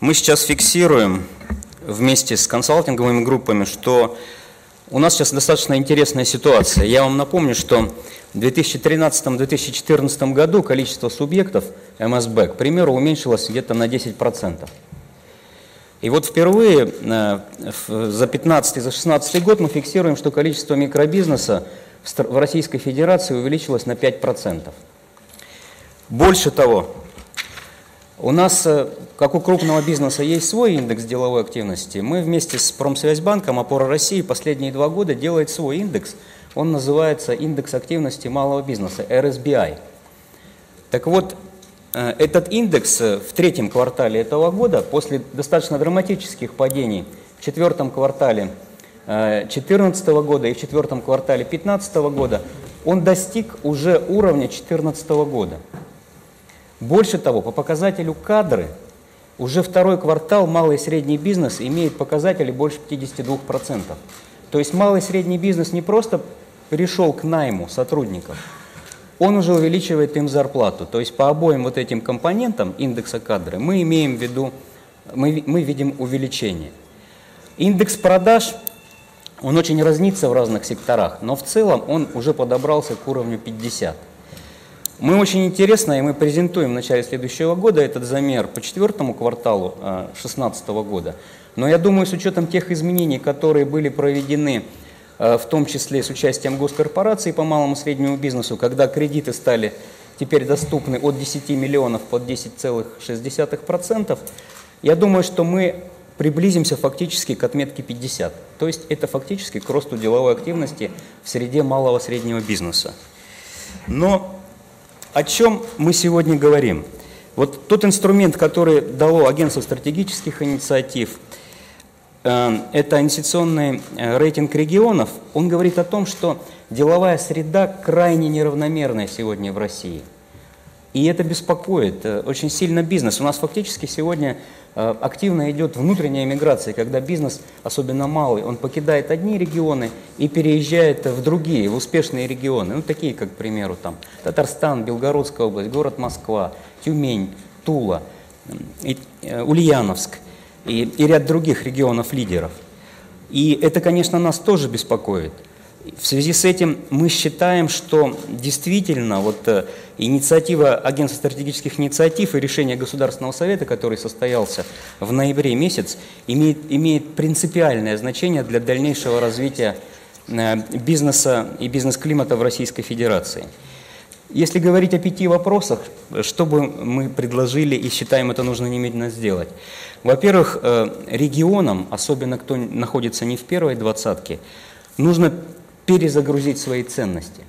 Мы сейчас фиксируем вместе с консалтинговыми группами, что у нас сейчас достаточно интересная ситуация. Я вам напомню, что в 2013-2014 году количество субъектов МСБ, к примеру, уменьшилось где-то на 10%. И вот впервые э, за 15 и за 16 год мы фиксируем, что количество микробизнеса в Российской Федерации увеличилось на 5%. Больше того, у нас, э, как у крупного бизнеса, есть свой индекс деловой активности. Мы вместе с Промсвязьбанком «Опора России» последние два года делает свой индекс. Он называется индекс активности малого бизнеса, RSBI. Так вот, Э, этот индекс э, в третьем квартале этого года, после достаточно драматических падений в четвертом квартале 2014 э, года и в четвертом квартале 2015 года, он достиг уже уровня 2014 года. Больше того, по показателю кадры, уже второй квартал малый и средний бизнес имеет показатели больше 52%. То есть малый и средний бизнес не просто перешел к найму сотрудников, он уже увеличивает им зарплату. То есть по обоим вот этим компонентам индекса кадры мы имеем в виду, мы, мы видим увеличение. Индекс продаж, он очень разнится в разных секторах, но в целом он уже подобрался к уровню 50. Мы очень интересно, и мы презентуем в начале следующего года этот замер по четвертому кварталу 2016 э, года. Но я думаю, с учетом тех изменений, которые были проведены Э, в том числе с участием госкорпораций по малому и среднему бизнесу, когда кредиты стали теперь доступны от 10 миллионов под 10,6%, я думаю, что мы приблизимся фактически к отметке 50. То есть это фактически к росту деловой активности в среде малого и среднего бизнеса. Но о чем мы сегодня говорим? Вот тот инструмент, который дало агентство стратегических инициатив – Эм, это инвестиционный э, рейтинг регионов, он говорит о том, что деловая среда крайне неравномерная сегодня в России. И это беспокоит э, очень сильно бизнес. У нас фактически сегодня э, активно идет внутренняя миграция, когда бизнес, особенно малый, он покидает одни регионы и переезжает в другие, в успешные регионы. Ну, такие, как, к примеру, там, Татарстан, Белгородская область, город Москва, Тюмень, Тула, Ульяновск – и, и ряд других регионов-лидеров. И это, конечно, нас тоже беспокоит. В связи с этим мы считаем, что действительно вот э, инициатива Агентства стратегических инициатив и решение Государственного совета, который состоялся в ноябре месяц, имеет, имеет принципиальное значение для дальнейшего развития э, бизнеса и бизнес-климата в Российской Федерации. Если говорить о пяти вопросах, что бы мы предложили и считаем это нужно немедленно сделать? Во-первых, э, регионам, особенно кто находится не в первой двадцатке, нужно перезагрузить свои ценности.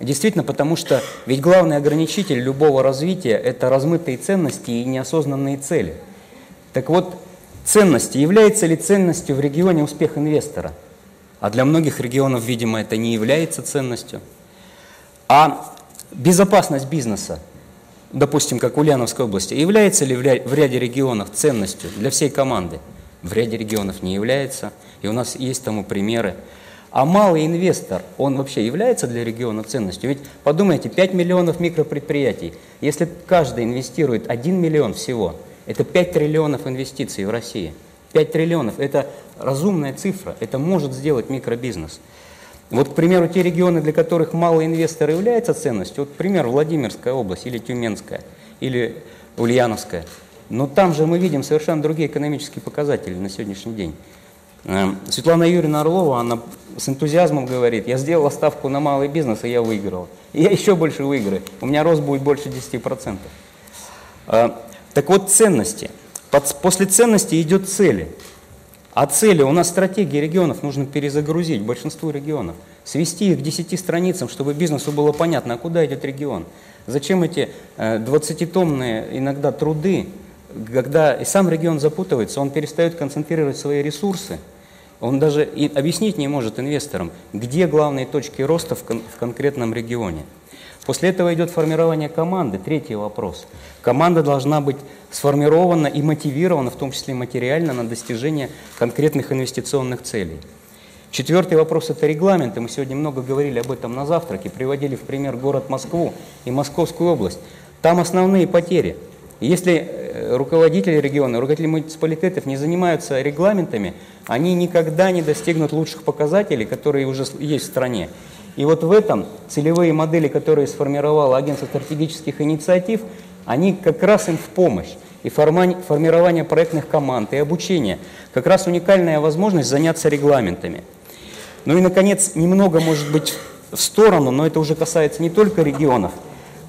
Действительно, потому что ведь главный ограничитель любого развития – это размытые ценности и неосознанные цели. Так вот, ценности. Является ли ценностью в регионе успех инвестора? А для многих регионов, видимо, это не является ценностью. А безопасность бизнеса допустим, как Ульяновской области, является ли в ряде регионов ценностью для всей команды? В ряде регионов не является, и у нас есть тому примеры. А малый инвестор, он вообще является для региона ценностью? Ведь подумайте, 5 миллионов микропредприятий, если каждый инвестирует 1 миллион всего, это 5 триллионов инвестиций в России. 5 триллионов – это разумная цифра, это может сделать микробизнес. Вот, к примеру, те регионы, для которых малый инвестор является ценностью, вот, пример, Владимирская область или Тюменская, или Ульяновская, но там же мы видим совершенно другие экономические показатели на сегодняшний день. Эм, Светлана Юрьевна Орлова, она с энтузиазмом говорит, я сделала ставку на малый бизнес, и я выиграла. И я еще больше выиграю, у меня рост будет больше 10%. Э, так вот, ценности. После ценности идет цели. А цели, у нас стратегии регионов нужно перезагрузить, большинству регионов, свести их к 10 страницам, чтобы бизнесу было понятно, а куда идет регион. Зачем эти 20-томные э, иногда труды, когда и сам регион запутывается, он перестает концентрировать свои ресурсы, он даже и объяснить не может инвесторам, где главные точки роста в, кон в конкретном регионе. После этого идет формирование команды. Третий вопрос. Команда должна быть сформирована и мотивирована, в том числе материально, на достижение конкретных инвестиционных целей. Четвертый вопрос – это регламенты. Мы сегодня много говорили об этом на завтраке, приводили в пример город Москву и Московскую область. Там основные потери. Если руководители региона, руководители муниципалитетов не занимаются регламентами, они никогда не достигнут лучших показателей, которые уже есть в стране. И вот в этом целевые модели, которые сформировало Агентство стратегических инициатив, они как раз им в помощь. И формирование проектных команд, и обучение. Как раз уникальная возможность заняться регламентами. Ну и, наконец, немного, может быть, в сторону, но это уже касается не только регионов.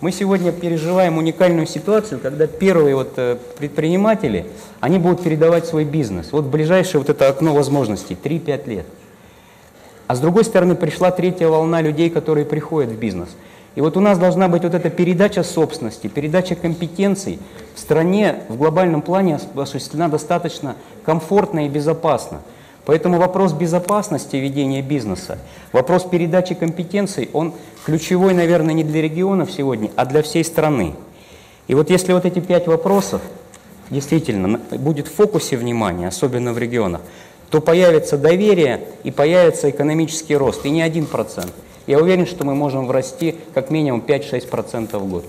Мы сегодня переживаем уникальную ситуацию, когда первые вот э, предприниматели, они будут передавать свой бизнес. Вот ближайшее вот это окно возможностей, 3-5 лет. А с другой стороны, пришла третья волна людей, которые приходят в бизнес. И вот у нас должна быть вот эта передача собственности, передача компетенций в стране в глобальном плане осуществлена достаточно комфортно и безопасно. Поэтому вопрос безопасности ведения бизнеса, вопрос передачи компетенций, он ключевой, наверное, не для регионов сегодня, а для всей страны. И вот если вот эти пять вопросов действительно будет в фокусе внимания, особенно в регионах, то появится доверие и появится экономический рост, и не один процент. Я уверен, что мы можем врасти как минимум 5-6% в год.